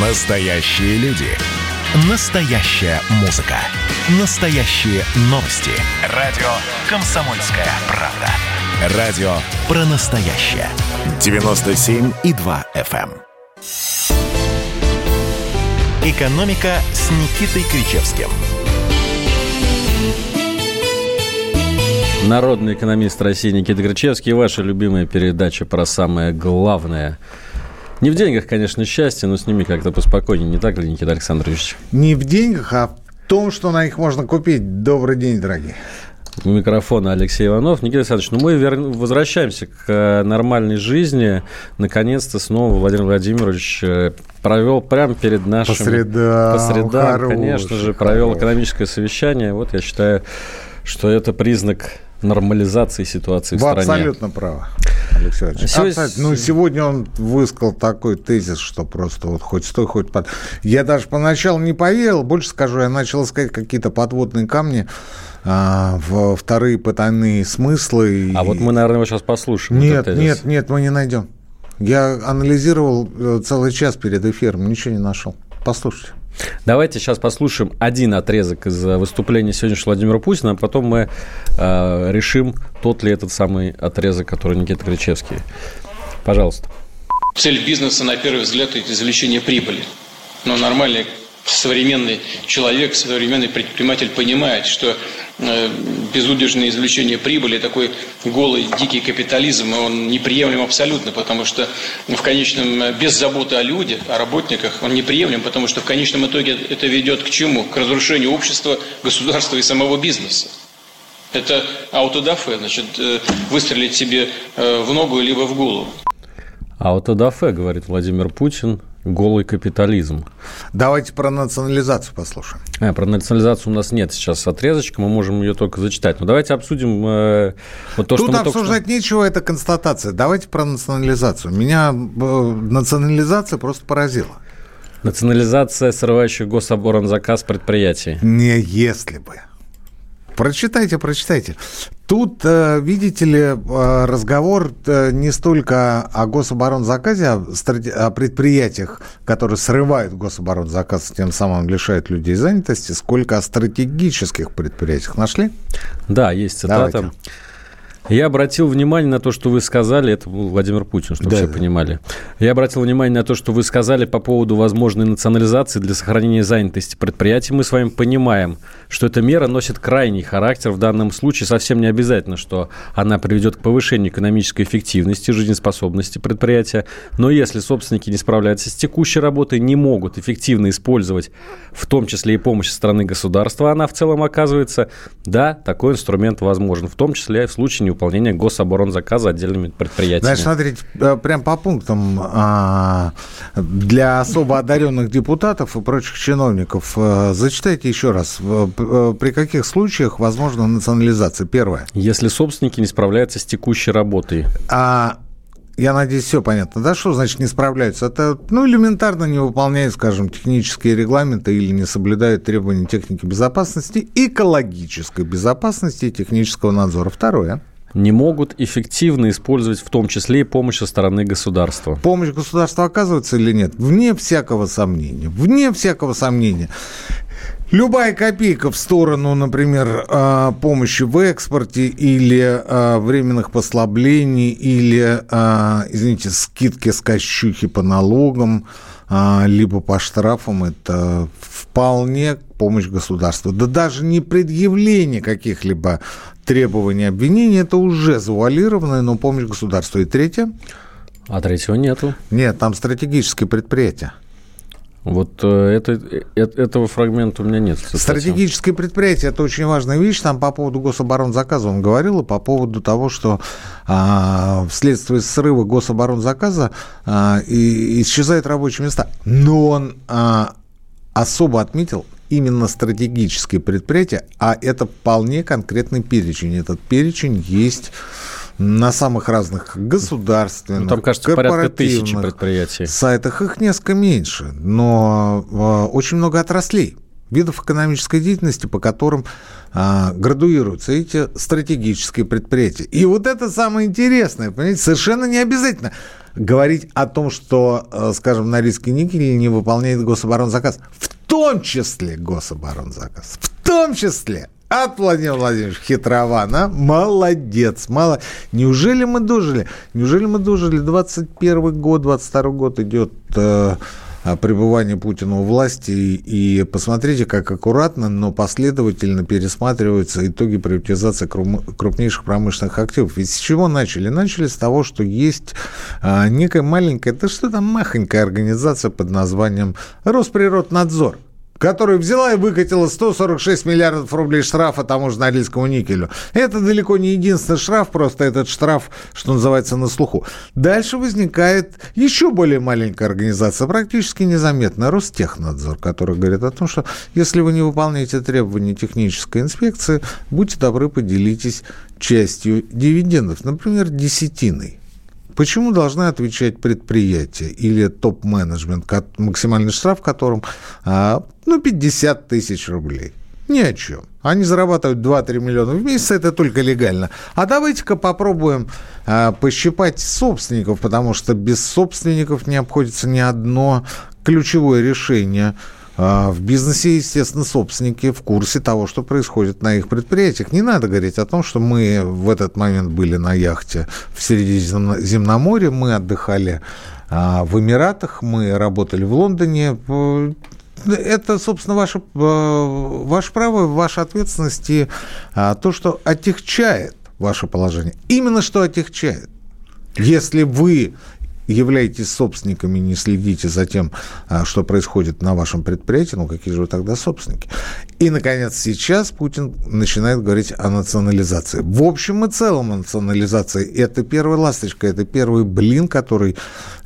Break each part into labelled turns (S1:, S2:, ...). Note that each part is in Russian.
S1: Настоящие люди. Настоящая музыка. Настоящие новости. Радио «Комсомольская правда». Радио про настоящее. 97,2 FM. эм. «Экономика» с Никитой Кричевским.
S2: Народный экономист России Никита Грачевский. Ваша любимая передача про самое главное. Не в деньгах, конечно, счастье, но с ними как-то поспокойнее. Не так ли, Никита Александрович?
S3: Не в деньгах, а в том, что на них можно купить. Добрый день, дорогие.
S2: У микрофона Алексей Иванов. Никита Александрович, ну мы вер... возвращаемся к э, нормальной жизни. Наконец-то снова Владимир Владимирович э, провел прямо перед нашим...
S3: По средам,
S2: По средам,
S3: хороший,
S2: конечно же, провел
S3: хороший.
S2: экономическое совещание. Вот я считаю, что это признак нормализации ситуации в
S3: Вы
S2: стране.
S3: абсолютно правы, Алексей.
S2: Сегодня-
S3: Абсолютно. Ну, сегодня он высказал такой тезис, что просто вот хоть стой, хоть под... Я даже поначалу не поверил, больше скажу, я начал искать какие-то подводные камни, а, в вторые потайные смыслы.
S2: А
S3: и-
S2: вот мы, наверное, его сейчас послушаем.
S3: Нет, нет, нет, мы не найдем. Я анализировал э, целый час перед эфиром, ничего не нашел. Послушайте.
S2: Давайте сейчас послушаем один отрезок из э, выступления сегодняшнего Владимира Путина, а потом мы э, решим, тот ли этот самый отрезок, который Никита Кричевский. Пожалуйста.
S4: Цель бизнеса, на первый взгляд, это извлечение прибыли. Но нормальный современный человек, современный предприниматель понимает, что э, безудержное извлечение прибыли, такой голый, дикий капитализм, он неприемлем абсолютно, потому что в конечном, э, без заботы о людях, о работниках, он неприемлем, потому что в конечном итоге это ведет к чему? К разрушению общества, государства и самого бизнеса. Это аутодафе, значит, э, выстрелить себе в ногу либо в голову.
S2: Аутодафе, говорит Владимир Путин, голый капитализм.
S3: Давайте про национализацию послушаем.
S2: А, про национализацию у нас нет сейчас отрезочка, мы можем ее только зачитать. Но давайте обсудим э, вот то,
S3: Тут
S2: что мы только что-
S3: обсуждать нечего, это констатация. Давайте про национализацию. Меня э, национализация просто поразила.
S2: Национализация срывающих гособоронзаказ предприятий.
S3: Не если бы. Прочитайте, прочитайте. Тут, э, видите ли, э, разговор э, не столько о гособоронзаказе, а о предприятиях, которые срывают гособоронзаказ, тем самым лишают людей занятости, сколько о стратегических предприятиях. Нашли?
S2: Да, есть цитата.
S3: Давайте.
S2: Я обратил внимание на то, что вы сказали, это был Владимир Путин, чтобы
S3: Да,
S2: все
S3: да.
S2: понимали. Я обратил внимание на то, что вы сказали по поводу возможной национализации для сохранения занятости предприятий. Мы с вами понимаем, что эта мера носит крайний характер. В данном случае совсем не обязательно, что она приведет к повышению экономической эффективности, жизнеспособности предприятия. Но если собственники не справляются с текущей работой, не могут эффективно использовать, в том числе и помощь со стороны государства, она в целом оказывается, да, такой инструмент возможен, в том числе и в случае невыполнения гособоронзаказа отдельными предприятиями.
S3: Значит, смотрите, э, прям по пунктам. а, Для особо одаренных депутатов и прочих чиновников э, зачитайте еще раз. Э, При каких случаях возможна национализация? Первое.
S2: Если собственники не справляются с текущей работой,
S3: А я надеюсь, все понятно. Да, что значит не справляются? Это, ну, элементарно не выполняют, скажем, технические регламенты или не соблюдают требования техники безопасности, экологической безопасности и технического надзора. Второе.
S2: Не могут эффективно использовать в том числе и помощь со стороны государства.
S3: Помощь государства оказывается или нет? Вне всякого сомнения. Вне всякого сомнения. Любая копейка в сторону, например, а, помощи в экспорте или а, временных послаблений, или, а, извините, скидки с кощухи по налогам, либо по штрафам, это вполне помощь государству. Да даже не предъявление каких-либо требований, обвинений, это уже завуалированная, но помощь государству. И третье,
S2: А третьего нету.
S3: нет, там стратегические предприятия.
S2: Вот э, это, э, этого фрагмента у меня нет. кстати.
S3: Стратегические предприятия – это очень важная вещь. Там по поводу гособоронзаказа он говорил, и по поводу того, что а, вследствие срыва гособоронзаказа а, и, исчезают рабочие места. Но он а, особо отметил именно стратегические предприятия, а это вполне конкретный перечень. Этот перечень есть на самых разных государственных,
S2: Ну, там, кажется, порядка тысячи предприятий.
S3: сайтах их несколько меньше, но э, очень много отраслей. Видов экономической деятельности, по которым а, градуируются эти стратегические предприятия. И вот это самое интересное, понимаете, совершенно не обязательно говорить о том, что, э, скажем, Норильский никель не выполняет гособоронзаказ. В том числе гособоронзаказ. В том числе. От Владимира Владимировича Хитрована. Молодец. Мало. Неужели мы дожили? Неужели мы дожили? 21 год, 22 год идет э, пребывание Путина у власти. И посмотрите, как аккуратно, но последовательно пересматриваются итоги приватизации крупнейших промышленных активов. Ведь с чего начали? Начали с того, что есть а, некая маленькая, да что там махонькая организация под названием Росприроднадзор – которая взяла и выкатила 146 миллиардов рублей штрафа тому же Норильскому никелю. Это далеко не единственный штраф, просто этот штраф, что называется, на слуху. Дальше возникает еще более маленькая организация, практически незаметная, Ростехнадзор, который говорит о том, что если вы не выполняете требования технической инспекции, будьте добры, поделитесь частью дивидендов, например, десятиной. Почему должны отвечать предприятия или топ-менеджмент, максимальный штраф которым а, ну, 50 тысяч рублей? Ни о чем. Они зарабатывают 2-3 миллиона в месяц, это только легально. А давайте-ка попробуем а, пощипать собственников, потому что без собственников не обходится ни одно ключевое решение – в бизнесе, естественно, собственники в курсе того, что происходит на их предприятиях. Не надо говорить о том, что мы в этот момент были на яхте в Средиземноморье, мы отдыхали а, в Эмиратах, мы работали в Лондоне. Это, собственно, ваше, а, ваше право, ваша ответственность и то, что отягчает ваше положение. Именно что отягчает. Если вы являетесь собственниками, не следите за тем, а, что происходит на вашем предприятии, ну какие же вы тогда собственники? И, наконец, сейчас Путин начинает говорить о национализации. В общем и целом национализация – это первая ласточка, это первый блин, который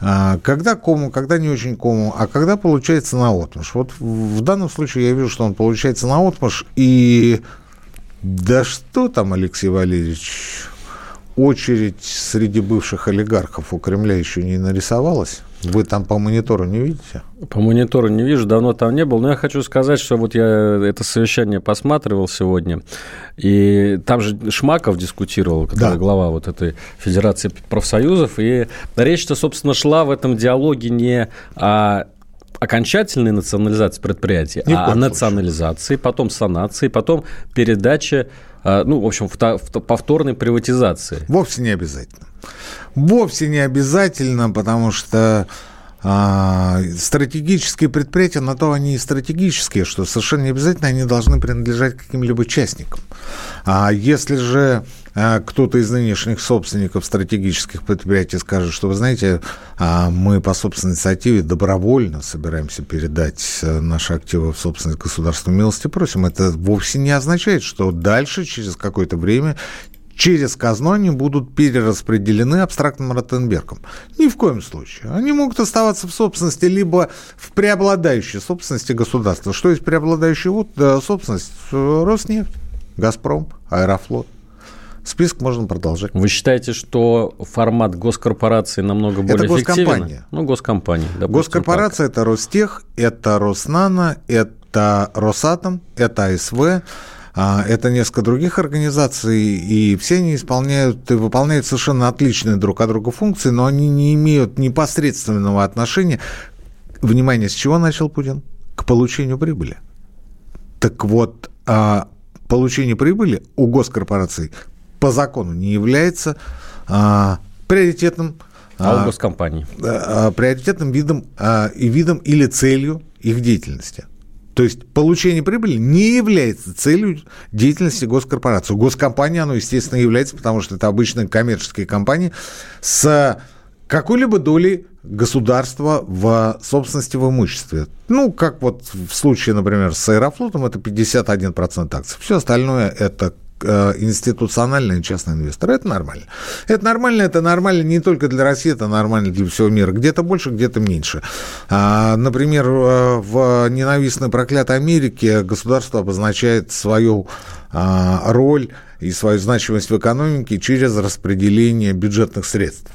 S3: а, когда кому, когда не очень кому, а когда получается на отмышь. Вот в данном случае я вижу, что он получается на отмышь, и да что там, Алексей Валерьевич, очередь среди бывших олигархов у Кремля еще не нарисовалась? Вы там по монитору не видите?
S2: По монитору не вижу, давно там не был. Но я хочу сказать, что вот я это совещание посматривал сегодня, и там же Шмаков дискутировал, который да. глава вот этой Федерации профсоюзов, и речь-то, собственно, шла в этом диалоге не о окончательной национализации предприятий, не а о национализации, потом санации, потом передаче ну, в общем, повторной приватизации.
S3: Вовсе не обязательно. Вовсе не обязательно, потому что а, стратегические предприятия, на то они и стратегические, что совершенно не обязательно они должны принадлежать каким-либо частникам. А если же а, кто-то из нынешних собственников стратегических предприятий скажет, что, вы знаете, а, мы по собственной инициативе добровольно собираемся передать э, наши активы в собственность государственной милости, просим, это вовсе не означает, что дальше, через какое-то время, через казну они будут перераспределены абстрактным Ротенбергом. Ни в коем случае. Они могут оставаться в собственности либо в преобладающей собственности государства. Что есть преобладающая вот, э, собственность? Роснефть, Газпром, Аэрофлот. Список можно продолжать.
S2: Вы считаете, что формат госкорпорации намного более это
S3: эффективен? госкомпания.
S2: Ну, госкомпания.
S3: Госкорпорация – это Ростех, это Роснано, это Росатом, это АСВ, а, это несколько других организаций, и все они исполняют и выполняют совершенно отличные друг от друга функции, но они не имеют непосредственного отношения. Внимание, с чего начал Путин? К получению прибыли. Так вот, а, получение прибыли у госкорпораций по закону не является а, приоритетным
S2: а у а, госкомпаний?
S3: А, приоритетным видом, а, и видом или целью их деятельности. То есть получение прибыли не является целью деятельности госкорпорации. Госкомпания, оно, естественно, является, потому что это обычные коммерческие компании с какой-либо долей государства в собственности в имуществе. Ну, как вот в случае, например, с Аэрофлотом, это 51% акций. Все остальное – это Э, институциональные частные инвесторы. Это нормально. Это нормально, это нормально не только для России, это нормально для всего мира. Где-то больше, где-то меньше. А, например, э, в ненавистной проклятой Америке государство обозначает свою а, роль и свою значимость в экономике через распределение бюджетных средств.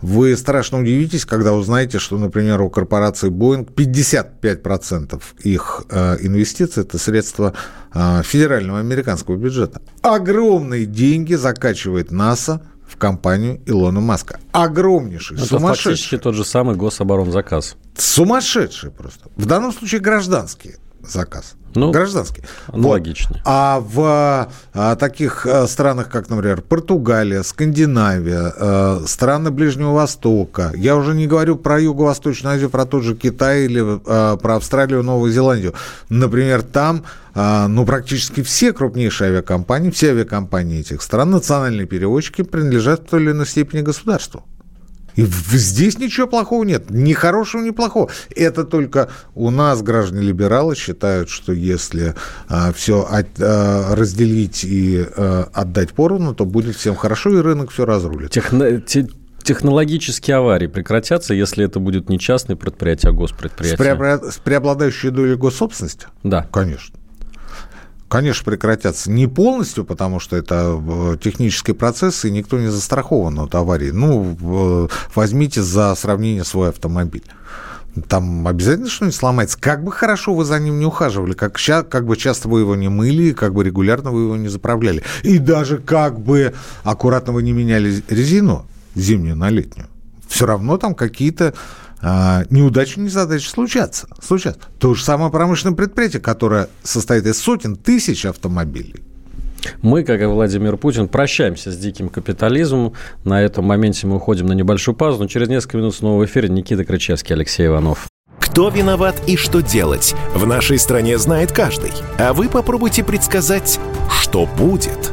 S3: Вы страшно удивитесь, когда узнаете, что, например, у корпорации Boeing 55% их э, инвестиций – это средства э, федерального американского бюджета. Огромные деньги закачивает НАСА в компанию Илона Маска. Огромнейший,
S2: Это
S3: сумасшедший.
S2: фактически тот же самый гособоронзаказ.
S3: Сумасшедший просто. В данном случае гражданский заказ.
S2: Ну,
S3: гражданский.
S2: аналогично.
S3: А в а, таких а, странах, как, например, Португалия, Скандинавия, а, страны Ближнего Востока, я уже не говорю про Юго-Восточную Азию, про тот же Китай или а, про Австралию, Новую Зеландию. Например, там а, ну, практически все крупнейшие авиакомпании, все авиакомпании этих стран, национальные перевозчики принадлежат в той или иной степени государству. И здесь ничего плохого нет. Ни хорошего, ни плохого. Это только у нас граждане-либералы считают, что если все разделить и а, отдать поровну, то будет всем хорошо, и рынок все разрулит.
S2: Техно- те- Технологические аварии прекратятся, если это будет не частное предприятие, а
S3: С,
S2: госпредприятие.
S3: преобра- с преобладающей долей госсобственности?
S2: Да.
S3: Конечно. Конечно, прекратятся. Не полностью, потому что это э, технический процесс, и никто не застрахован от аварии. Ну, в- возьмите за сравнение свой автомобиль. Там обязательно что-нибудь сломается. Как бы хорошо вы за ним не ухаживали, как, как бы часто вы его не мыли, как бы регулярно вы его не заправляли. И даже как бы аккуратно вы не меняли резину зимнюю на летнюю. Все равно там какие-то а, неудачи, незадачи случатся. случатся. То же самое промышленное предприятие, которое состоит из сотен тысяч автомобилей.
S2: Мы, как и Владимир Путин, прощаемся с диким капитализмом. На этом моменте мы уходим на небольшую паузу, но через несколько минут снова в эфире Никита Крычевский, Алексей Иванов.
S1: Кто виноват и что делать, в нашей стране знает каждый. А вы попробуйте предсказать, что будет.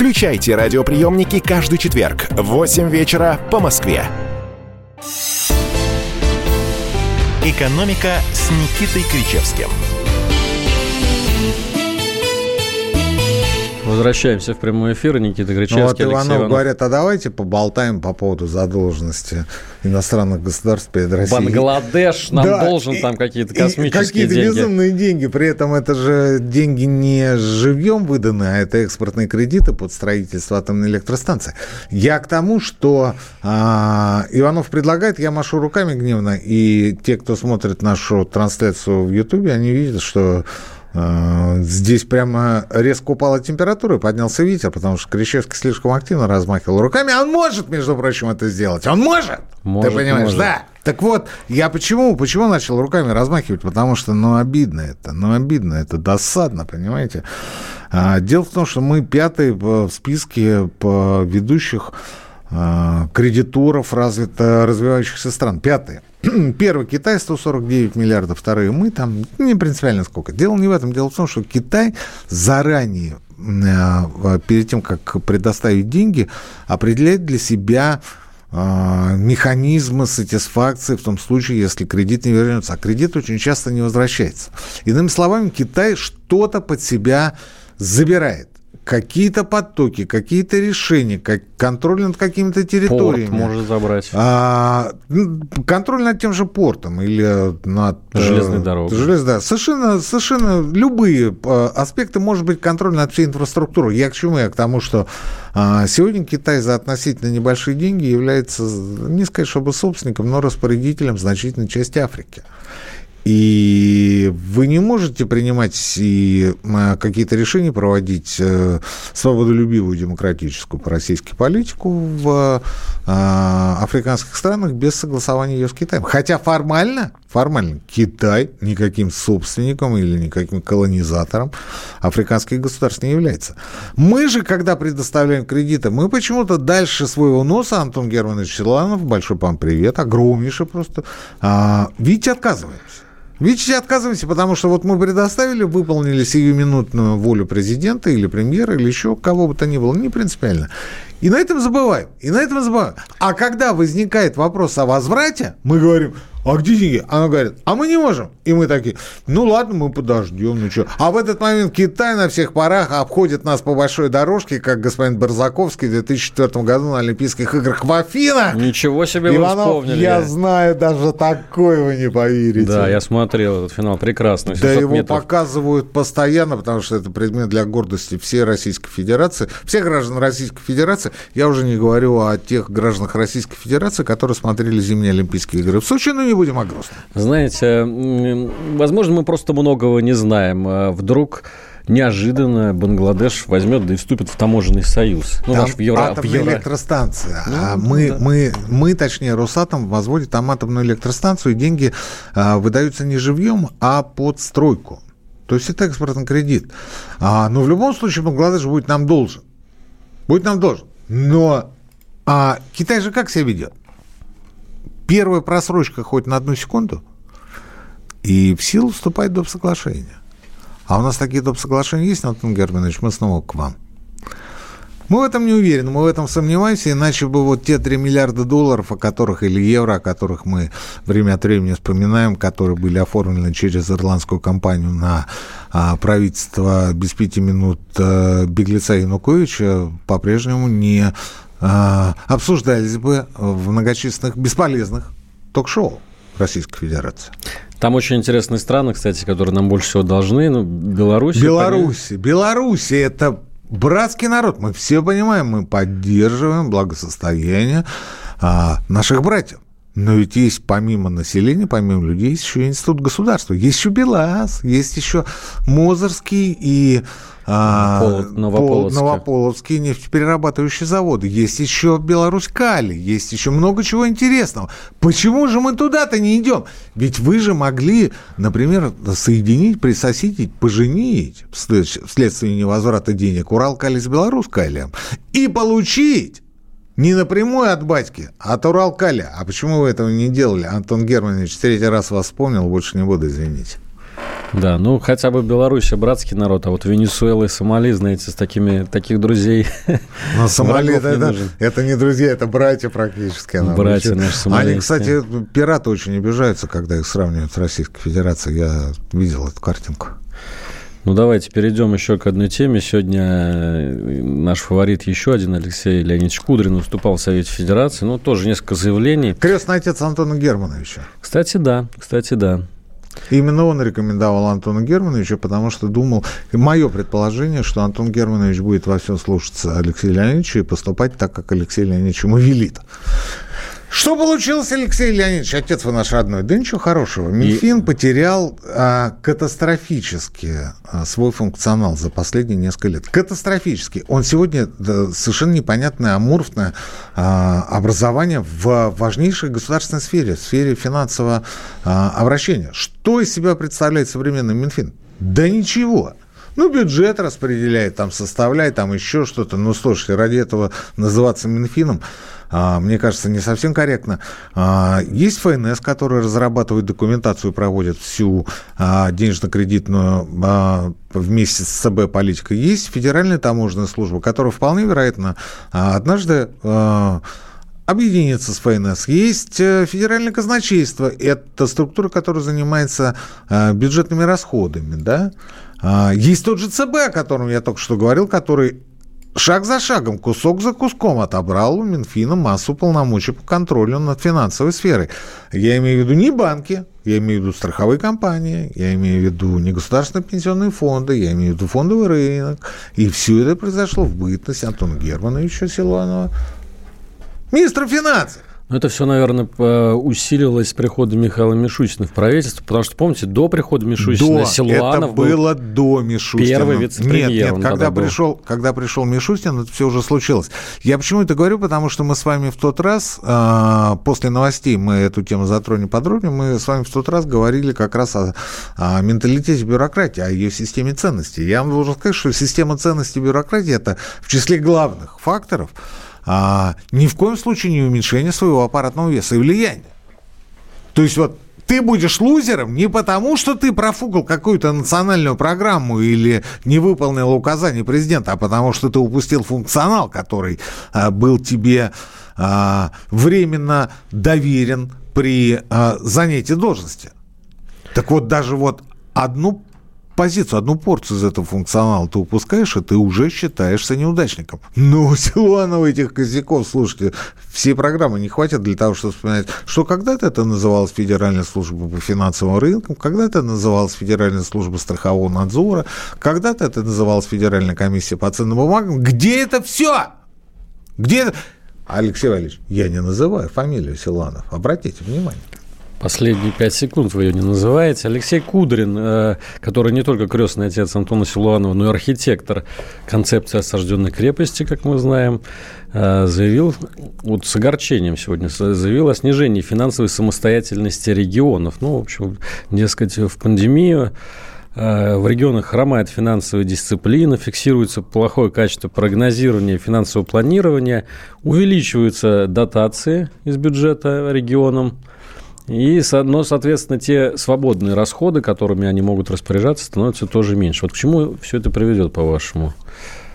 S1: Включайте радиоприемники каждый четверг в 8 вечера по Москве. «Экономика» с Никитой Кричевским.
S2: Возвращаемся в прямой эфир. Никита
S3: Ну,
S2: Кричевский,
S3: вот
S2: Алексей
S3: Иванов
S2: Иванов.
S3: говорят, а давайте поболтаем по поводу задолженности иностранных государств перед Россией.
S2: Бангладеш нам
S3: Да,
S2: должен
S3: и-
S2: там какие-то космические
S3: какие-то
S2: деньги.
S3: безумные деньги. При этом это же деньги не живьем выданы, а это экспортные кредиты под строительство атомной электростанции. Я к тому, что а, Иванов предлагает, я машу руками гневно, и те, кто смотрит нашу трансляцию в Ютубе, они видят, что Здесь прямо резко упала температура поднялся ветер, потому что Крещевский слишком активно размахивал руками. А он может, между прочим, это сделать. Он может!
S2: Может,
S3: Ты понимаешь,
S2: может.
S3: да. Так вот, я почему, почему начал руками размахивать? Потому что, ну, обидно это, ну, обидно, это досадно, понимаете? А, дело в том, что мы пятый в списке по ведущих а, кредиторов развито развивающихся стран. Пятый. Первый Китай 149 миллиардов, вторые мы там не принципиально сколько. Дело не в этом, дело в том, что Китай заранее э, перед тем, как предоставить деньги, определяет для себя э, механизмы сатисфакции в том случае, если кредит не вернется. А кредит очень часто не возвращается. Иными словами, Китай что-то под себя забирает. Какие-то потоки, какие-то решения, как контроль над какими-то территориями.
S2: Порт может забрать.
S3: А, м, контроль над тем же портом или над... э,
S2: Железной дорогой.
S3: желез- да. Совершенно, совершенно любые э, аспекты, может быть, контроль над всей инфраструктурой. Я к чему? Я к тому, что а, сегодня Китай за относительно небольшие деньги является, не сказать, чтобы собственником, но распорядителем значительной части Африки. И вы не можете принимать и какие-то решения проводить э, свободолюбивую демократическую по-российски политику в э, африканских странах без согласования ее с Китаем. Хотя формально, формально Китай никаким собственником или никаким колонизатором африканских государств не является. Мы же, когда предоставляем кредиты, мы почему-то дальше своего носа, Антон Германович Силанов, большой вам привет, огромнейший просто, а, видите, отказываемся. Видите, отказываемся, потому что вот мы предоставили, выполнили сиюминутную волю президента или премьера, или еще кого бы то ни было, не принципиально. И на этом забываем. И на этом забываем. А когда возникает вопрос о возврате, мы говорим, а где деньги? Она говорит, а мы не можем. И мы такие, ну ладно, мы подождем, ну что. А в этот момент Китай на всех парах обходит нас по большой дорожке, как господин Барзаковский в 2004 году на Олимпийских играх в Афинах.
S2: Ничего себе
S3: Иванов,
S2: вы вспомнили.
S3: я знаю, даже такое вы не поверите.
S2: Да, я смотрел этот финал, прекрасный.
S3: Да, его
S2: метров.
S3: показывают постоянно, потому что это предмет для гордости всей Российской Федерации, всех граждан Российской Федерации. Я уже не говорю о тех гражданах Российской Федерации, которые смотрели зимние Олимпийские игры в Сочи, ну не будем о грустном.
S2: Знаете, возможно, мы просто многого не знаем. А Вдруг неожиданно Бангладеш возьмет да и вступит в таможенный союз.
S3: Ну, там в Евро... атомная в Евро... электростанция. Ну, а мы, да. мы, мы, точнее, Росатом возводит там атомную электростанцию, и деньги а, выдаются не живьем, а под стройку. То есть это экспортный кредит. А, но в любом случае Бангладеш будет нам должен. Будет нам должен. Но а Китай же как себя ведет? Первая просрочка хоть на одну секунду, и в силу вступает доп. соглашение. А у нас такие доп. соглашения есть, Антон Германович, мы снова к вам. Мы в этом не уверены, мы в этом сомневаемся, иначе бы вот те 3 миллиарда долларов, о которых, или евро, о которых мы время от времени вспоминаем, которые были оформлены через ирландскую компанию на а, правительство без пяти минут а, беглеца Януковича, по-прежнему не обсуждались бы в многочисленных бесполезных ток-шоу Российской Федерации.
S2: Там очень интересные страны, кстати, которые нам больше всего должны. Ну, Беларусь.
S3: Беларусь. Беларусь – это братский народ. Мы все понимаем, мы поддерживаем благосостояние а, наших братьев. Но ведь есть помимо населения, помимо людей, есть еще институт государства. Есть еще БелАЗ, есть еще Мозырский и а, Новополоцкие нефтеперерабатывающие заводы. Есть еще Беларусь Кали, есть еще много чего интересного. Почему же мы туда-то не идем? Ведь вы же могли, например, соединить, присосидить, поженить вследствие невозврата денег Урал Кали с Беларусь Калием и получить не напрямую от батьки, а от Уралкаля. А почему вы этого не делали? Антон Германович третий раз вас вспомнил, больше не буду, извините.
S2: Да, ну хотя бы Беларусь братский народ, а вот Венесуэла и Сомали, знаете, с такими таких друзей.
S3: Но Сомали это, это, это не друзья, это братья практически.
S2: Братья наши сомалийские.
S3: Они, кстати, пираты очень обижаются, когда их сравнивают с Российской Федерацией. Я видел эту картинку.
S2: Ну, давайте перейдем еще к одной теме. Сегодня э, наш фаворит еще один, Алексей Леонидович Кудрин, выступал в Совете Федерации. Ну, тоже несколько заявлений.
S3: Крестный отец Антона Германовича.
S2: Кстати, да. Кстати, да.
S3: Именно он рекомендовал Антона Германовича, потому что думал, мое предположение, что Антон Германович будет во всем слушаться Алексея Леонидовича и поступать так, как Алексей Леонидович ему велит. Что получилось, Алексей Леонидович, отец вы наш родной? Да ничего хорошего. Минфин и... потерял а, катастрофически а, свой функционал за последние несколько лет. Катастрофически. Он сегодня да, совершенно непонятное, аморфное а, образование в важнейшей государственной сфере, в сфере финансового а, обращения. Что из себя представляет современный Минфин? Да ничего. Ну, бюджет распределяет, там, составляет, там еще что-то. Ну, слушайте, ради этого называться Минфином а, мне кажется, не совсем корректно. А, есть ФНС, который разрабатывает документацию, проводит всю а, денежно-кредитную вместе с ЦБ политикой. Есть Федеральная таможенная служба, которая вполне вероятно однажды объединиться с ФНС. Есть э, федеральное казначейство. Это структура, которая занимается бюджетными расходами. Да? Есть тот же ЦБ, о котором я только что говорил, который шаг за шагом, кусок за куском отобрал у Минфина массу полномочий по контролю над финансовой сферой. Я имею в виду не банки, я имею в виду страховые компании, я имею в виду негосударственные пенсионные фонды, я имею в виду фондовый рынок. И все это произошло в бытность Антона Германовича Силуанова, министра финансов.
S2: Ну, это все, наверное, усилилось с приходом Михаила Мишустина в правительство, потому что, помните, до прихода Мишустина
S3: до,
S2: Силуанов
S3: это было до Мишустина.
S2: Первый вице-премьер.
S3: Нет, нет, когда пришел, когда пришел Мишустин, это все уже случилось. Я почему это говорю? Потому что мы с вами в тот раз, э, после новостей мы эту тему затронем подробнее, мы с вами в тот раз говорили как раз о, о менталитете бюрократии, о ее системе ценностей. Я вам должен сказать, что система ценностей бюрократии – это в числе главных факторов, а, ни в коем случае не уменьшение своего аппаратного веса и влияния. То есть вот ты будешь лузером не потому, что ты профукал какую-то национальную программу или не выполнил указания президента, а потому что ты упустил функционал, который а, был тебе а, временно доверен при а, занятии должности. Так вот, даже вот одну позицию, одну порцию из этого функционала ты упускаешь, и ты уже считаешься неудачником. Но у Силуанова этих косяков, слушайте, все программы не хватит для того, чтобы вспоминать, что когда-то это называлось Федеральная служба по финансовым рынкам, когда-то это называлось Федеральная служба страхового надзора, когда-то это называлось Федеральная комиссия по ценным бумагам. Где это все? Где это? Алексей Валерьевич, я не называю фамилию Силуанов. Обратите внимание.
S2: Последние пять секунд вы ее не называете. Алексей Кудрин, э, который не только крестный отец Антона Силуанова, но и архитектор концепции осажденной крепости, как мы знаем, э, заявил, вот с огорчением сегодня заявил о снижении финансовой самостоятельности регионов. Ну, в общем, дескать, в пандемию э, в регионах хромает финансовая дисциплина, фиксируется плохое качество прогнозирования финансового планирования, увеличиваются дотации из бюджета регионам – и, но, соответственно, те свободные расходы, которыми они могут распоряжаться, становятся тоже меньше. Вот к чему все это приведет, по-вашему?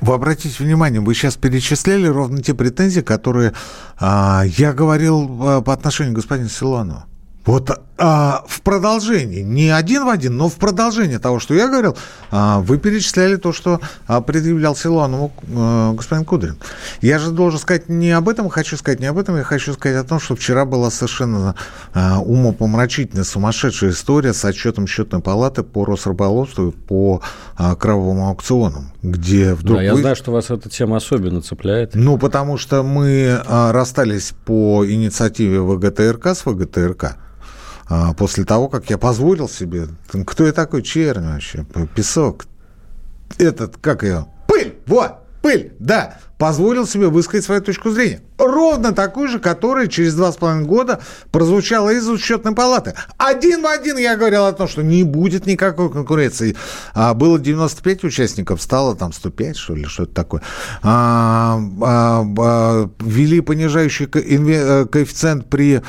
S3: Вы обратите внимание, вы сейчас перечисляли ровно те претензии, которые а, я говорил а, по отношению к господину Силуанову. Вот а, в продолжении, не один в один, но в продолжении того, что я говорил, а, вы перечисляли то, что а, предъявлял Силуанову а, господин Кудрин. Я же должен сказать не об этом, хочу сказать не об этом, я хочу сказать о том, что вчера была совершенно а, умопомрачительная, сумасшедшая история с отчетом счетной палаты по Росрыболовству и по а, кровавым аукционам, где вдруг...
S2: Да, я вы... знаю, что вас эта тема особенно цепляет.
S3: Ну, потому что мы а, расстались по инициативе ВГТРК с ВГТРК, после того, как я позволил себе, кто я такой черный вообще, песок, этот, как ее, пыль, вот, пыль, да, позволил себе высказать свою точку зрения. Ровно такую же, которая через два с половиной года прозвучала из учетной палаты. Один в один я говорил о том, что не будет никакой конкуренции. А, было 95 участников, стало там 105, что ли, что-то такое. А, а, а, ввели понижающий э, коэффициент при а,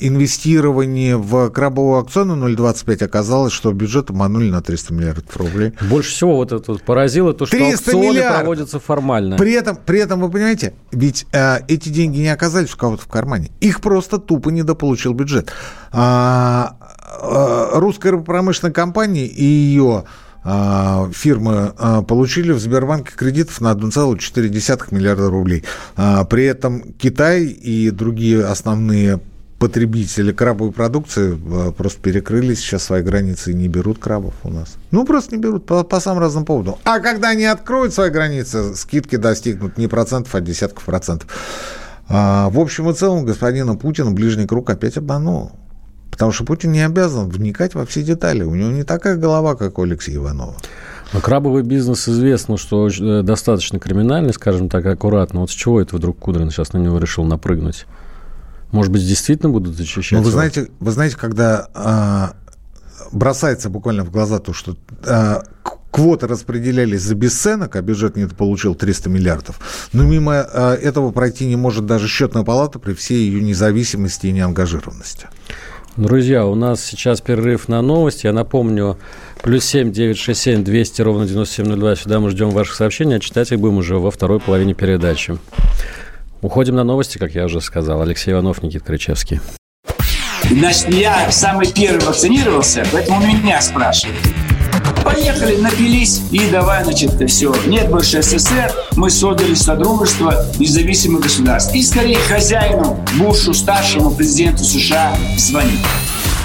S3: инвестирование в крабовую аукционы 0,25 оказалось, что бюджет обманули на 300 миллиардов рублей.
S2: Больше всего вот это вот поразило то, что аукционы миллиардов. проводятся формально.
S3: При этом, при этом, вы понимаете, ведь э, эти деньги не оказались у кого-то в кармане. Их просто тупо недополучил бюджет. А, а, русская промышленная компания и ее а, фирмы а, получили в Сбербанке кредитов на 1,4 миллиарда рублей. При этом Китай и другие основные потребители крабовой продукции э, просто перекрыли сейчас свои границы и не берут крабов у нас. Ну, просто не берут по, по самым разным поводам. А когда они откроют свои границы, скидки достигнут не процентов, а десятков процентов. А, в общем и целом, господина Путина ближний круг опять обманул. Потому что Путин не обязан вникать во все детали. У него не такая голова, как у Алексея Иванова.
S2: Но крабовый бизнес известно, что э, достаточно криминальный, скажем так, аккуратно. Вот с чего это вдруг Кудрин сейчас на него решил напрыгнуть? Может быть, действительно будут защищать? Ну,
S3: вы знаете, вы знаете, когда а, бросается буквально в глаза то, что а, квоты распределялись за бесценок, а бюджет не получил 300 миллиардов. Но мимо а, этого пройти не может даже счетная палата при всей ее независимости и неангажированности.
S2: Друзья, у нас сейчас перерыв на новости. Я напомню, плюс семь девять шесть семь двести ровно девяносто семь ноль два. Сюда мы ждем ваших сообщений, а читать их будем уже во второй половине передачи. Уходим на новости, как я уже сказал. Алексей Иванов, Никит Кричевский.
S5: Значит, я самый первый вакцинировался, поэтому меня спрашивают. Поехали, напились и давай, значит, все. Нет больше СССР, мы создали Содружество независимых государств. И скорее хозяину, Бушу, старшему президенту США звонить.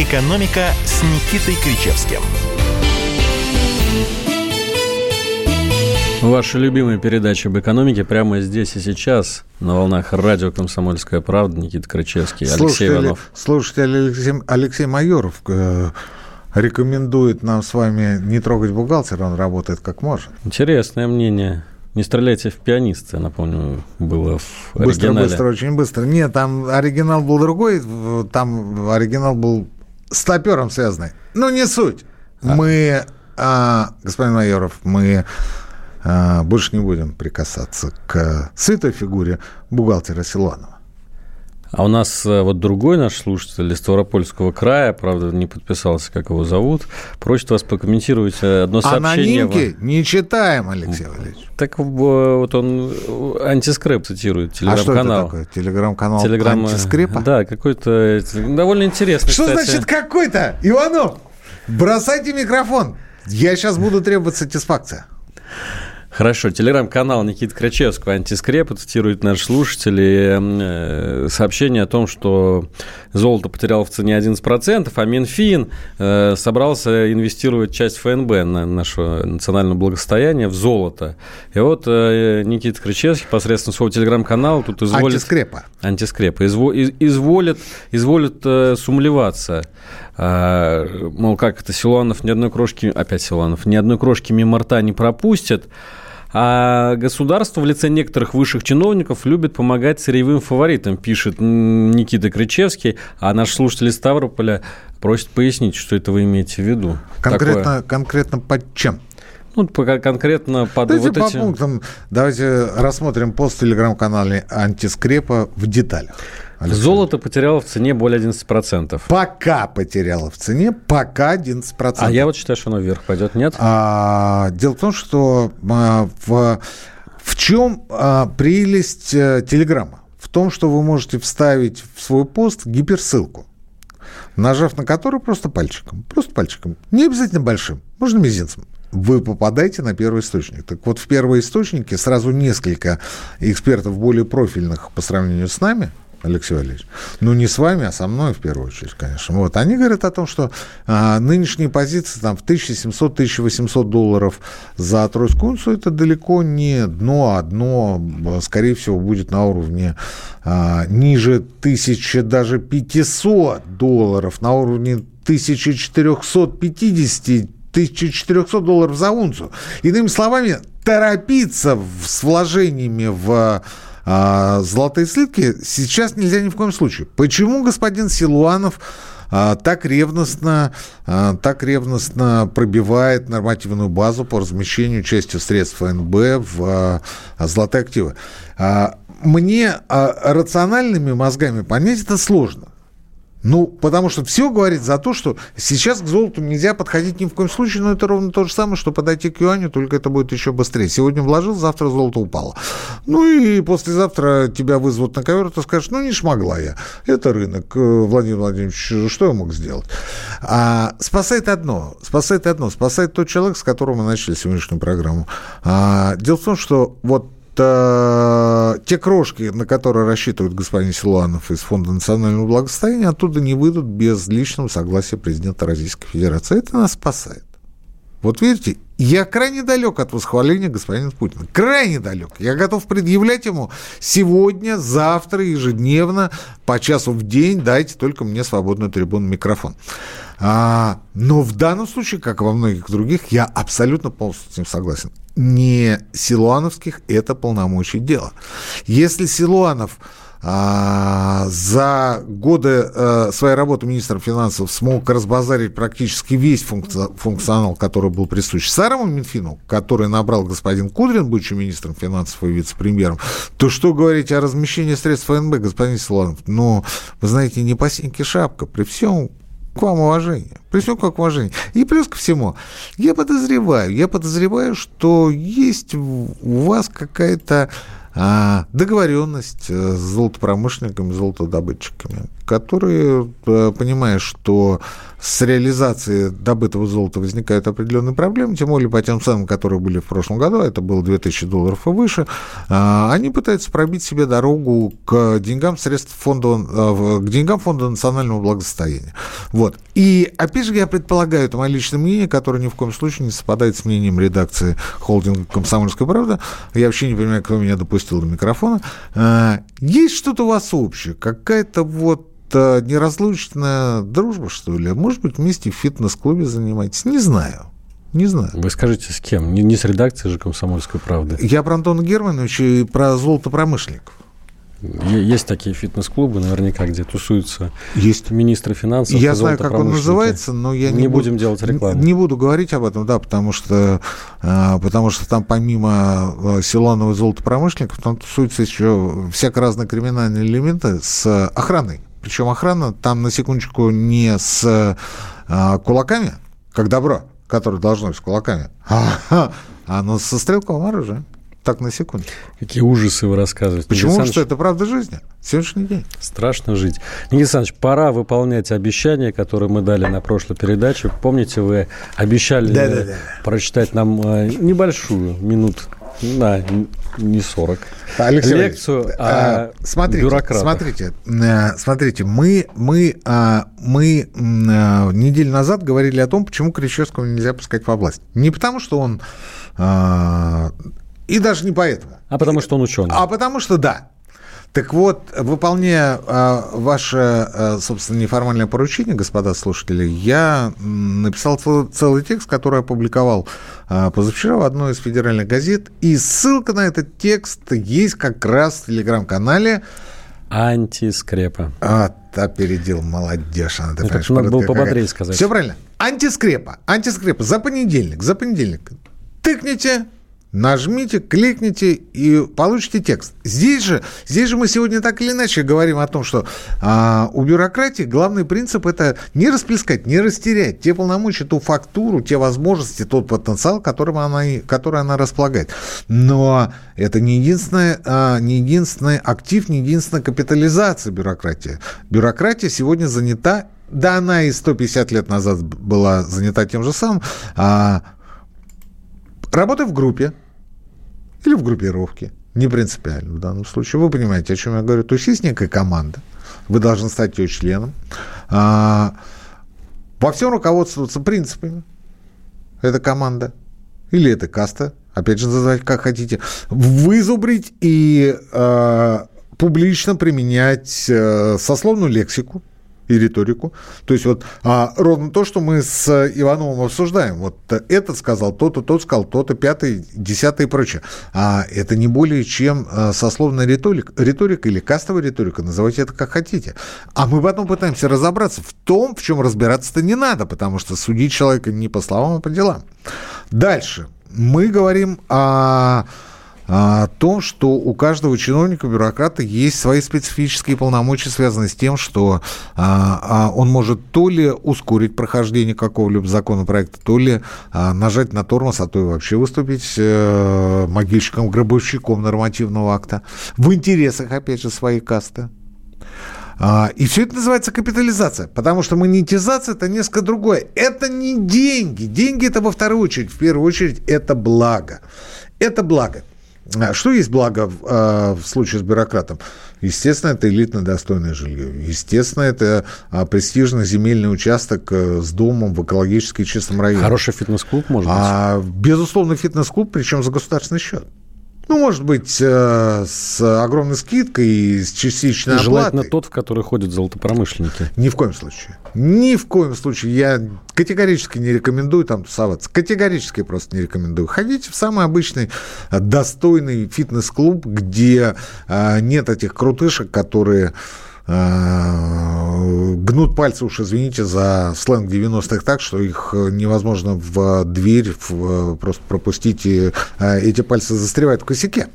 S1: «Экономика» с Никитой Кричевским.
S2: Ваша любимая передача об экономике прямо здесь и сейчас на волнах радио «Комсомольская правда». Никита Крычевский, Алексей слушатель,
S3: Иванов. Слушатель Алексей, Алексей Майоров э, рекомендует нам с вами не трогать бухгалтера, он работает как может.
S2: Интересное мнение. Не стреляйте в пианиста, напомню, было в
S3: оригинале. Быстро, быстро, очень быстро. Нет, там оригинал был другой, там оригинал был с топером связанный. Ну, не суть. А. Мы, а, господин Майоров, мы а, больше не будем прикасаться к святой фигуре бухгалтера Силуанова.
S2: А у нас э, вот другой наш слушатель из Ставропольского края, правда, не подписался, как его зовут, просит вас прокомментировать э, одно сообщение.
S3: Анонимки не читаем, Алексей Валерьевич.
S2: Так вот он э, антискреп цитирует, телеграм-канал. А что это такое?
S3: Телеграм-канал Телеграм... антискрепа?
S2: Да, какой-то довольно интересный,
S3: Что кстати. значит какой-то? Иванов, бросайте микрофон. Я сейчас буду требовать сатисфакция.
S2: Хорошо. Телеграм-канал Никиты Крачевского «Антискреп» цитирует наш слушатель э, сообщение о том, что золото потеряло в цене 11%, а Минфин э, собрался инвестировать часть ФНБ на наше национальное благосостояние в золото. И вот э, Никита Кричевский посредством своего телеграм-канала тут изволит...
S3: Антискрепа.
S2: Антискрепа. Изво, изволит, изволит сумлеваться. А, мол, как это, Силуанов ни одной крошки... Опять Силуанов. Ни одной крошки мимо рта не пропустит. А государство в лице некоторых высших чиновников любит помогать сырьевым фаворитам, пишет Никита Кричевский. А наш слушатель из Ставрополя просит пояснить, что это вы имеете в виду.
S3: Конкретно, Такое... конкретно под чем?
S2: Ну, пока конкретно под давайте
S3: вот по этим... пунктам, давайте рассмотрим пост в телеграм-канале «Антискрепа» в деталях.
S2: Александр. Золото потеряло в цене более 11%.
S3: Пока потеряло в цене, пока 11%.
S2: А я вот считаю, что оно вверх пойдет, нет?
S3: А, дело в том, что а, в, в чем а, прелесть а, Телеграма? В том, что вы можете вставить в свой пост гиперссылку, нажав на которую просто пальчиком, просто пальчиком, не обязательно большим, можно мизинцем, вы попадаете на первый источник. Так вот, в первые источники сразу несколько экспертов более профильных по сравнению с нами – Алексей Валерьевич. Ну, не с вами, а со мной в первую очередь, конечно. Вот. Они говорят о том, что а, нынешние позиции там, в 1700-1800 долларов за тройскую унцию это далеко не дно, а дно, скорее всего, будет на уровне а, ниже 1000, даже 500 долларов, на уровне 1450 1400 долларов за унцию. Иными словами, торопиться с вложениями в а золотые слитки сейчас нельзя ни в коем случае. Почему господин Силуанов а, так ревностно, а, так ревностно пробивает нормативную базу по размещению части средств ФНБ в а, золотые активы? Мне рациональными мозгами понять это сложно. Ну, потому что все говорит за то, что сейчас к золоту нельзя подходить ни в коем случае, но это ровно то же самое, что подойти к юаню, только это будет еще быстрее. Сегодня вложил, завтра золото упало. Ну и послезавтра тебя вызовут на ковер, ты скажешь, ну не смогла я. Это рынок. Э, Владимир Владимирович, что я мог сделать? А, спасает одно, спасает одно, спасает тот человек, с которого мы начали сегодняшнюю программу. А, дело в том, что вот те крошки, на которые рассчитывает господин Силуанов из Фонда национального благосостояния, оттуда не выйдут без личного согласия президента Российской Федерации. Это нас спасает. Вот видите, я крайне далек от восхваления господина Путина. Крайне далек. Я готов предъявлять ему сегодня, завтра, ежедневно, по часу в день. Дайте только мне свободную трибуну микрофон. А, но в данном случае, как во многих других, я абсолютно полностью с ним согласен не Силуановских это полномочий дела. Если Силуанов а, за годы а, своей работы министром финансов смог разбазарить практически весь функци- функционал, который был присущ старому Минфину, который набрал господин Кудрин, будучи министром финансов и вице-премьером, то что говорить о размещении средств ФНБ, господин Силанов? Ну, вы знаете, не по шапка, при всем к вам уважение. Всем как уважение. И плюс ко всему, я подозреваю, я подозреваю, что есть у вас какая-то а, договоренность э, с золотопромышленниками, золотодобытчиками, которые, э, понимая, что с реализацией добытого золота возникают определенные проблемы, тем более по тем ценам, которые были в прошлом году, это было 2000 долларов и выше, а, они пытаются пробить себе дорогу к деньгам средств фонда, э, к деньгам фонда национального благосостояния. Вот. И, опять же, я предполагаю, это мое личное мнение, которое ни в коем случае не совпадает с мнением редакции холдинга «Комсомольская правда». Я вообще не понимаю, кто меня допустил до микрофона. Есть что-то у вас общее, какая-то вот это неразлучная дружба, что ли? Может быть, вместе в фитнес-клубе занимаетесь? Не знаю. Не знаю.
S2: Вы скажите, с кем? Не, не с редакцией же «Комсомольской правды».
S3: Я про Антона Германовича и про золотопромышленников.
S2: Есть такие фитнес-клубы, наверняка, где тусуются
S3: есть.
S2: министры финансов.
S3: Я знаю, как он называется, но я
S2: не, не будем буду, делать рекламу.
S3: Не буду говорить об этом, да, потому что, а, потому что там помимо а, Силанова и золотопромышленников, там тусуются еще всяко разные криминальные элементы с охраной. Причем охрана там, на секундочку, не с а, кулаками, как добро, которое должно быть с кулаками, а, а но со стрелковым оружием. Так, на секунду.
S2: Какие ужасы вы рассказываете.
S3: Почему? Потому что это правда жизни. Сегодняшний день.
S2: Страшно жить. Никита Александрович, пора выполнять обещания, которые мы дали на прошлой передаче. Помните, вы обещали да, да, да. прочитать нам э, небольшую минут да, не 40.
S3: Алексей Лекцию а, смотрите, бюрократах. Смотрите, э, смотрите, мы, мы, а, мы э, неделю назад говорили о том, почему Кричевского нельзя пускать во власть. Не потому, что он... А, и даже не поэтому.
S2: А потому, что он ученый.
S3: А потому, что да. Так вот, выполняя э, ваше, э, собственно, неформальное поручение, господа слушатели, я написал цел, целый текст, который опубликовал э, позавчера в одной из федеральных газет. И ссылка на этот текст есть как раз в телеграм-канале
S2: Антискрепа.
S3: А, опередил, молодежь.
S2: Она, ты ну, надо было пободрее сказать.
S3: Все правильно. Антискрепа. Антискрепа. За понедельник. За понедельник. Тыкните, Нажмите, кликните и получите текст. Здесь же, здесь же мы сегодня так или иначе говорим о том, что а, у бюрократии главный принцип это не расплескать, не растерять те полномочия, ту фактуру, те возможности, тот потенциал, которым она, который она располагает. Но это не единственный, а, не единственный актив, не единственная капитализация бюрократии. Бюрократия сегодня занята, да она и 150 лет назад была занята тем же самым, а, Работа в группе или в группировке, не принципиально в данном случае. Вы понимаете, о чем я говорю. То есть есть некая команда, вы должны стать ее членом. А, во всем руководствоваться принципами. Это команда или это каста, опять же, называть как хотите, вызубрить и э, публично применять э, сословную лексику, и риторику. То есть вот а, ровно то, что мы с Ивановым обсуждаем. Вот этот сказал, то-то, тот сказал, то-то, пятый, десятый и прочее. А это не более чем а, сословная риторика, риторика или кастовая риторика, называйте это как хотите. А мы потом пытаемся разобраться в том, в чем разбираться-то не надо, потому что судить человека не по словам, а по делам. Дальше. Мы говорим о о том, что у каждого чиновника, бюрократа есть свои специфические полномочия, связанные с тем, что а, а, он может то ли ускорить прохождение какого-либо законопроекта, то ли а, нажать на тормоз, а то и вообще выступить э, могильщиком-гробовщиком нормативного акта в интересах, опять же, своей касты. И все это называется капитализация, потому что монетизация – это несколько другое. Это не деньги. Деньги – это во вторую очередь. В первую очередь – это благо. Это благо. А что есть благо в, а, в случае с бюрократом? Естественно, это элитно достойное жилье. Естественно, это а, престижный земельный участок э, с домом в экологически чистом районе.
S2: Хороший фитнес-клуб, может быть? А,
S3: безусловно, фитнес-клуб, причем за государственный счет. Ну, может быть, э, с огромной скидкой и с частичной
S2: и Желательно
S3: оплатой.
S2: тот, в который ходят золотопромышленники.
S3: Ни в коем случае. Ни в коем случае. Я категорически не рекомендую там тусоваться. Категорически просто не рекомендую. Ходите в самый обычный э, достойный фитнес-клуб, где э, нет этих крутышек, которые э, гнут пальцы, уж извините за сленг 90-х так, что их невозможно в дверь в, просто пропустить, и э, эти пальцы застревают в косяке.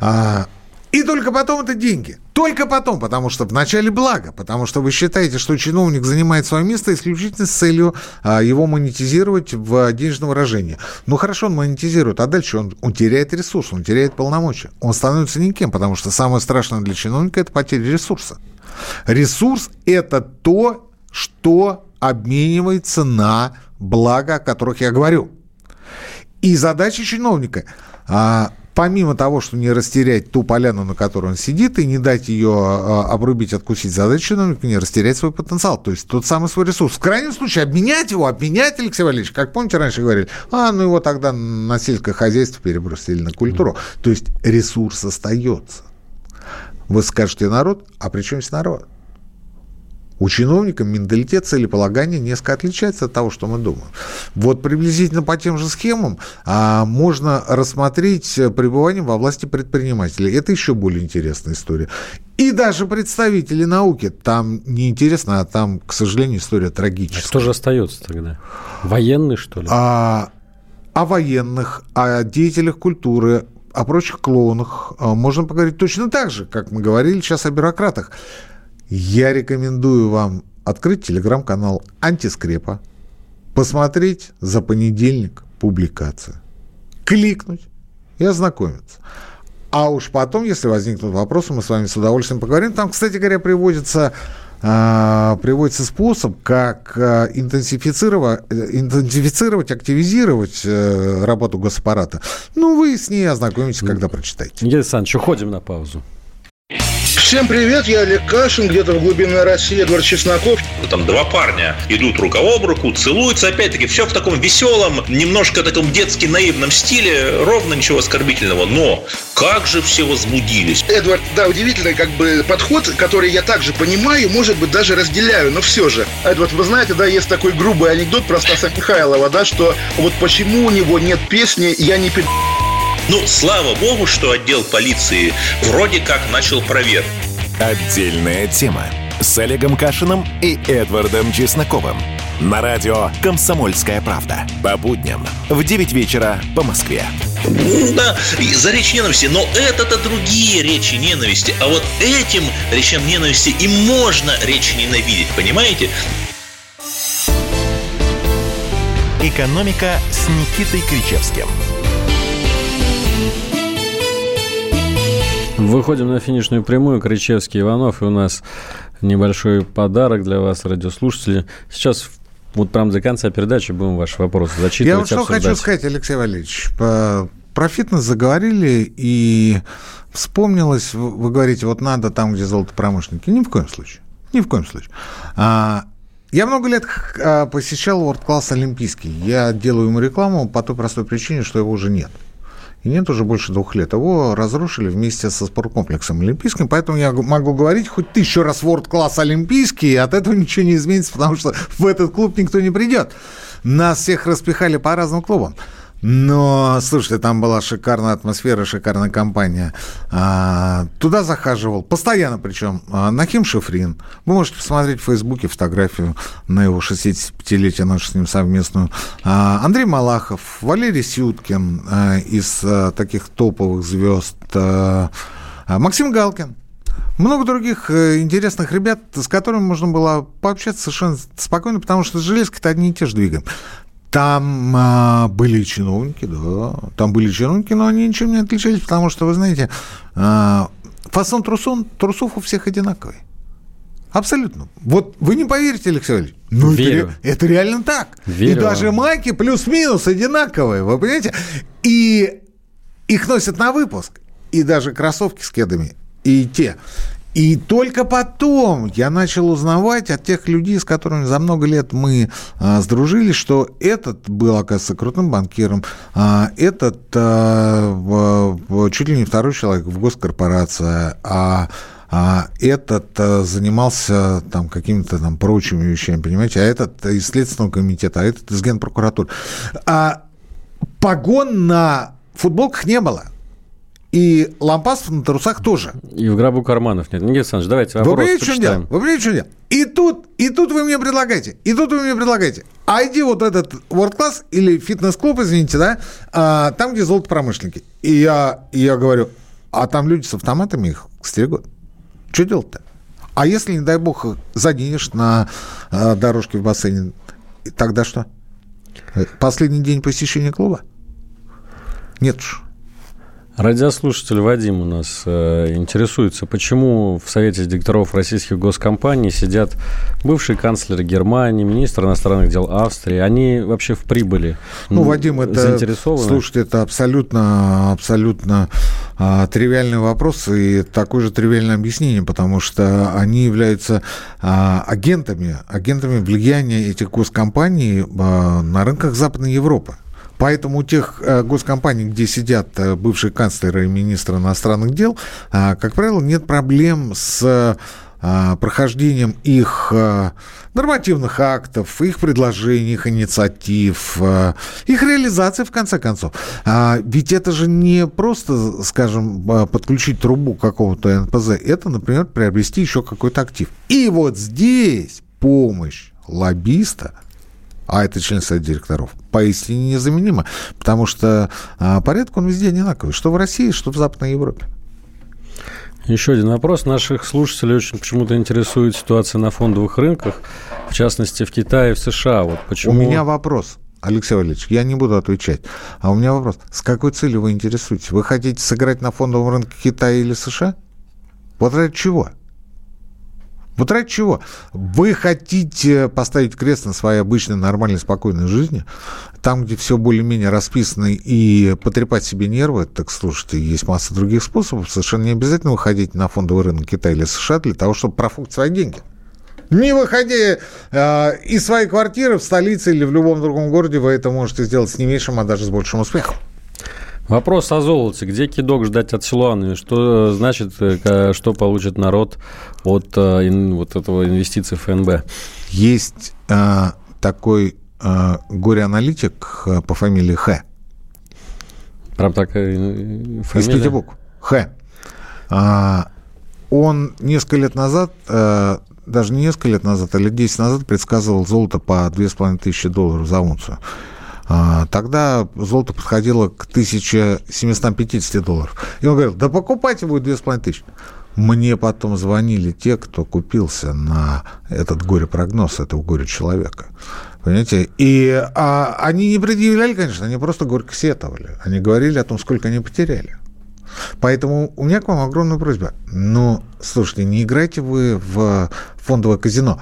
S3: А, и только потом это деньги. Только потом, потому что вначале благо, потому что вы считаете, что чиновник занимает свое место исключительно с целью а, его монетизировать в денежном выражении. Ну хорошо, он монетизирует, а дальше он, он теряет ресурс, он теряет полномочия. Он становится никем, потому что самое страшное для чиновника – это потеря ресурса. Ресурс – это то, что обменивается на блага, о которых я говорю. И задача чиновника а, помимо того, что не растерять ту поляну, на которой он сидит, и не дать ее а, обрубить, откусить, задача чиновника не растерять свой потенциал, то есть тот самый свой ресурс. В крайнем случае обменять его, обменять, Алексей Валерьевич, как помните, раньше говорили, а, ну его тогда на сельское хозяйство перебросили на культуру. То есть ресурс остается. Вы скажете народ, а при чем здесь народ? У чиновника менталитет целеполагания несколько отличается от того, что мы думаем. Вот приблизительно по тем же схемам а, можно рассмотреть пребывание во власти предпринимателей. Это еще более интересная история. И даже представители науки. Там не интересно, а там, к сожалению, история трагическая. А
S2: кто же остается тогда? Военный, что ли?
S3: А, о военных, о деятелях культуры, о прочих клоунах а, можно поговорить точно так же, как мы говорили сейчас о бюрократах. Я рекомендую вам открыть телеграм-канал «Антискрепа», посмотреть за понедельник публикация, кликнуть и ознакомиться. А уж потом, если возникнут вопросы, мы с вами с удовольствием поговорим. Там, кстати говоря, приводится приводится способ, как а, интенсифицировать, интенсифицировать активизировать э, работу госаппарата. Ну, вы с ней ознакомитесь, когда прочитаете.
S2: Никита Александрович, уходим на паузу.
S6: Всем привет, я Олег Кашин, где-то в глубинной России, Эдвард Чесноков.
S7: Там два парня идут рука об руку, целуются, опять-таки, все в таком веселом, немножко таком детски наивном стиле, ровно ничего оскорбительного. Но как же все возбудились.
S6: Эдвард, да, удивительный как бы подход, который я также понимаю, может быть, даже разделяю, но все же. Эдвард, вы знаете, да, есть такой грубый анекдот про Стаса Михайлова, да, что вот почему у него нет песни «Я не пи***».
S7: Ну, слава богу, что отдел полиции вроде как начал проверку.
S1: Отдельная тема с Олегом Кашиным и Эдвардом Чесноковым. На радио «Комсомольская правда». По будням в 9 вечера по Москве.
S7: Да, за речь ненависти, но это-то другие речи ненависти. А вот этим речам ненависти и можно речь ненавидеть, понимаете?
S1: «Экономика» с Никитой Кричевским –
S2: Выходим на финишную прямую. Кричевский Иванов. И у нас небольшой подарок для вас, радиослушатели. Сейчас вот прям до конца передачи будем ваши вопросы зачитывать.
S3: Я вот что обсуждать. хочу сказать, Алексей Валерьевич. Про фитнес заговорили, и вспомнилось, вы говорите, вот надо там, где золотопромышленники. Ни в коем случае. Ни в коем случае. А, я много лет а, посещал World Class Олимпийский. Я делаю ему рекламу по той простой причине, что его уже нет и нет уже больше двух лет. Его разрушили вместе со спорткомплексом Олимпийским, поэтому я могу говорить хоть тысячу раз World-класс Олимпийский, и от этого ничего не изменится, потому что в этот клуб никто не придет. Нас всех распихали по разным клубам. Но, слушайте, там была шикарная атмосфера, шикарная компания. А, туда захаживал, постоянно причем, а, Нахим Шифрин. Вы можете посмотреть в Фейсбуке фотографию на его 65-летие, нашу с ним совместную. А, Андрей Малахов, Валерий Сюткин а, из а, таких топовых звезд. А, а Максим Галкин. Много других э, интересных ребят, с которыми можно было пообщаться совершенно спокойно, потому что железки-то одни и те же двигаем. Там а, были чиновники, да, там были чиновники, но они ничем не отличались, потому что, вы знаете, а, фасон трусов, трусов у всех одинаковый. Абсолютно. Вот вы не поверите, Алексей Валерьевич. Ну,
S2: Верю.
S3: Это, это реально так.
S2: Верю
S3: и даже майки плюс-минус одинаковые, вы понимаете? И их носят на выпуск. И даже кроссовки с кедами, и те. И только потом я начал узнавать от тех людей, с которыми за много лет мы а, сдружились, что этот был, оказывается, крутым банкиром, а, этот а, чуть ли не второй человек в госкорпорации, а а этот а, занимался там какими-то там прочими вещами, понимаете, а этот из Следственного комитета, а этот из Генпрокуратуры. А погон на футболках не было. И лампасов на трусах тоже.
S2: И в гробу карманов нет. Никита Александрович, давайте вопрос
S3: Вы понимаете, что дело? Вы понимаете, что дело? И тут, и тут вы мне предлагаете, и тут вы мне предлагаете, а иди вот этот World Class или фитнес-клуб, извините, да, а, там, где золотопромышленники. И я, и я говорю, а там люди с автоматами их стерегут. Что делать-то? А если, не дай бог, заденешь на а, дорожке в бассейне, тогда что? Последний день посещения клуба? Нет уж.
S2: Радиослушатель Вадим у нас э, интересуется, почему в Совете директоров российских госкомпаний сидят бывшие канцлеры Германии, министр иностранных дел Австрии. Они вообще в прибыли
S3: Ну, Вадим, это, заинтересованы? слушайте, это абсолютно, абсолютно а, тривиальный вопрос и такое же тривиальное объяснение, потому что они являются а, агентами, агентами влияния этих госкомпаний а, на рынках Западной Европы. Поэтому у тех э, госкомпаний, где сидят э, бывшие канцлеры и министры иностранных дел, э, как правило, нет проблем с прохождением их нормативных актов, их предложений, их инициатив, их реализации, в конце концов. Ведь это же не просто, скажем, подключить трубу какого-то НПЗ, это, например, приобрести еще какой-то актив. И вот здесь помощь лоббиста – а это член совета директоров, поистине незаменимо, потому что а, порядок он везде одинаковый, что в России, что в Западной Европе.
S2: Еще один вопрос. Наших слушателей очень почему-то интересует ситуация на фондовых рынках, в частности, в Китае и в США. Вот почему...
S3: У меня вопрос. Алексей Валерьевич, я не буду отвечать. А у меня вопрос. С какой целью вы интересуетесь? Вы хотите сыграть на фондовом рынке Китая или США? Вот ради чего? Вот ради чего? Вы хотите поставить крест на своей обычной, нормальной, спокойной жизни, там, где все более-менее расписано, и потрепать себе нервы, так слушайте, есть масса других способов. Совершенно не обязательно выходить на фондовый рынок Китая или США для того, чтобы профукать свои деньги. Не выходя э, из своей квартиры в столице или в любом другом городе, вы это можете сделать с не меньшим, а даже с большим успехом.
S2: Вопрос о золоте. Где кидок ждать от Силуаны? Что значит, э, что получит народ от э, вот этого инвестиций в ФНБ?
S3: Есть э, такой э, горе-аналитик э, по фамилии Х.
S2: Прям такая фамилия?
S3: Из букв. Х. А, он несколько лет назад, даже не несколько лет назад, а лет 10 назад предсказывал золото по 2500 долларов за унцию. А, тогда золото подходило к 1750 долларов. И он говорил, да покупайте будет 2500. Мне потом звонили те, кто купился на этот горе-прогноз этого горе-человека. Понимаете? И а, они не предъявляли, конечно, они просто горько сетовали. Они говорили о том, сколько они потеряли. Поэтому у меня к вам огромная просьба. Ну, слушайте, не играйте вы в фондовое казино.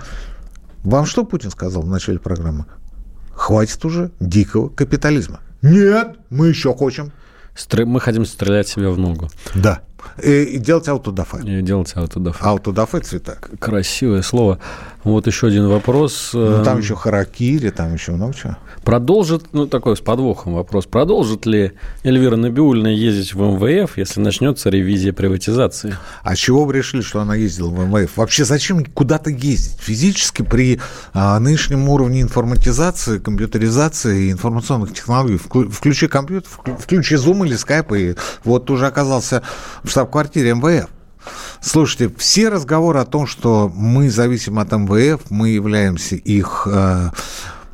S3: Вам что Путин сказал в начале программы? Хватит уже дикого капитализма. Нет, мы еще хотим.
S2: Мы хотим стрелять себе в ногу.
S3: Да. И, и делать аутодафе.
S2: И делать аутодафе.
S3: Аутодафе цвета.
S2: Красивое слово. Вот еще один вопрос.
S3: Ну, там еще харакири, там еще много чего.
S2: Продолжит, ну, такой с подвохом вопрос. Продолжит ли Эльвира Набиульна ездить в МВФ, если начнется ревизия приватизации?
S3: А чего вы решили, что она ездила в МВФ? Вообще зачем куда-то ездить? Физически при а, нынешнем уровне информатизации, компьютеризации, информационных технологий, включи компьютер, включи Zoom или Skype, и вот уже оказался в штаб-квартире МВФ. Слушайте, все разговоры о том, что мы зависим от МВФ, мы являемся их э,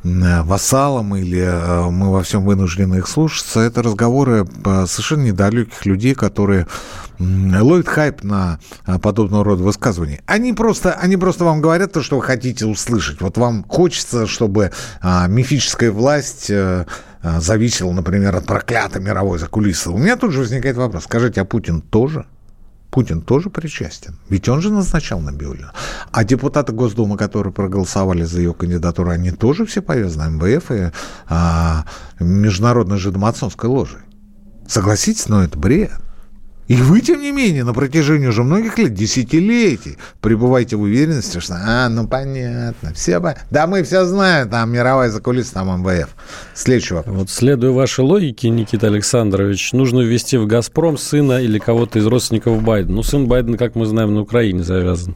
S3: вассалом или э, мы во всем вынуждены их слушаться, это разговоры э, совершенно недалеких людей, которые ловят хайп на э, подобного рода высказывания. Они просто, они просто вам говорят то, что вы хотите услышать. Вот вам хочется, чтобы а, мифическая власть зависела, например, от проклятой мировой закулисы. У меня тут же возникает вопрос. Скажите, а Путин тоже? Путин тоже причастен. Ведь он же назначал Набиуллину. А депутаты Госдумы, которые проголосовали за ее кандидатуру, они тоже все повязаны МВФ и а, международной жидомасонской ложей. Согласитесь, но это бред. И вы, тем не менее, на протяжении уже многих лет, десятилетий, пребываете в уверенности, что, а, ну понятно, все, да мы все знаем, там мировая закулиса, там МВФ. Следующий вопрос.
S2: Вот следуя вашей логике, Никита Александрович, нужно ввести в «Газпром» сына или кого-то из родственников Байдена. Ну, сын Байдена, как мы знаем, на Украине завязан.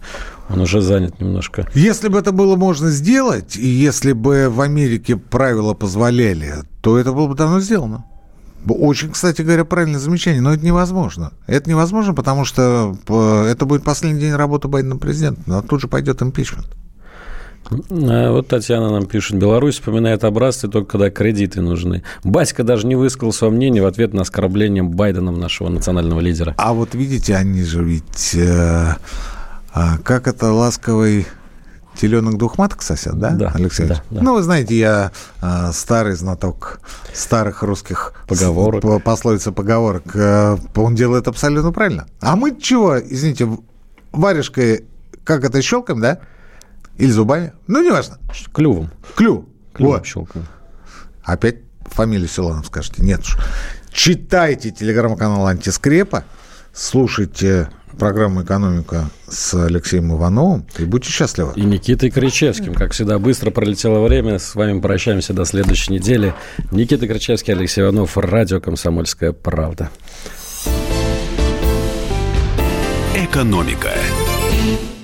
S2: Он уже занят немножко.
S3: Если бы это было можно сделать, и если бы в Америке правила позволяли, то это было бы давно сделано. Очень, кстати говоря, правильное замечание, но это невозможно. Это невозможно, потому что э, это будет последний день работы Байдена президентом, а тут же пойдет импичмент.
S2: А вот Татьяна нам пишет, Беларусь вспоминает образцы только когда кредиты нужны. Батька даже не высказал свое мнение в ответ на оскорбление Байденом нашего национального лидера.
S3: А вот видите, они же ведь... Э, э, как это ласковый Теленок двух маток сосед, да,
S2: да
S3: Алексей?
S2: Да, да.
S3: Ну, вы знаете, я э, старый знаток старых русских
S2: поговорок.
S3: С, пословица поговорок. Э, он делает абсолютно правильно. А мы чего, извините, варежкой, как это, щелкаем, да? Или зубами? Ну, неважно.
S2: Клювом.
S3: Клюв.
S2: Клювом вот. щелкаем.
S3: Опять фамилию Силанов скажете? Нет уж. Читайте телеграм-канал «Антискрепа», слушайте программу «Экономика» с Алексеем Ивановым и будьте счастливы.
S2: И Никитой Кричевским. Как всегда, быстро пролетело время. С вами прощаемся до следующей недели. Никита Кричевский, Алексей Иванов, радио «Комсомольская правда».
S1: «Экономика»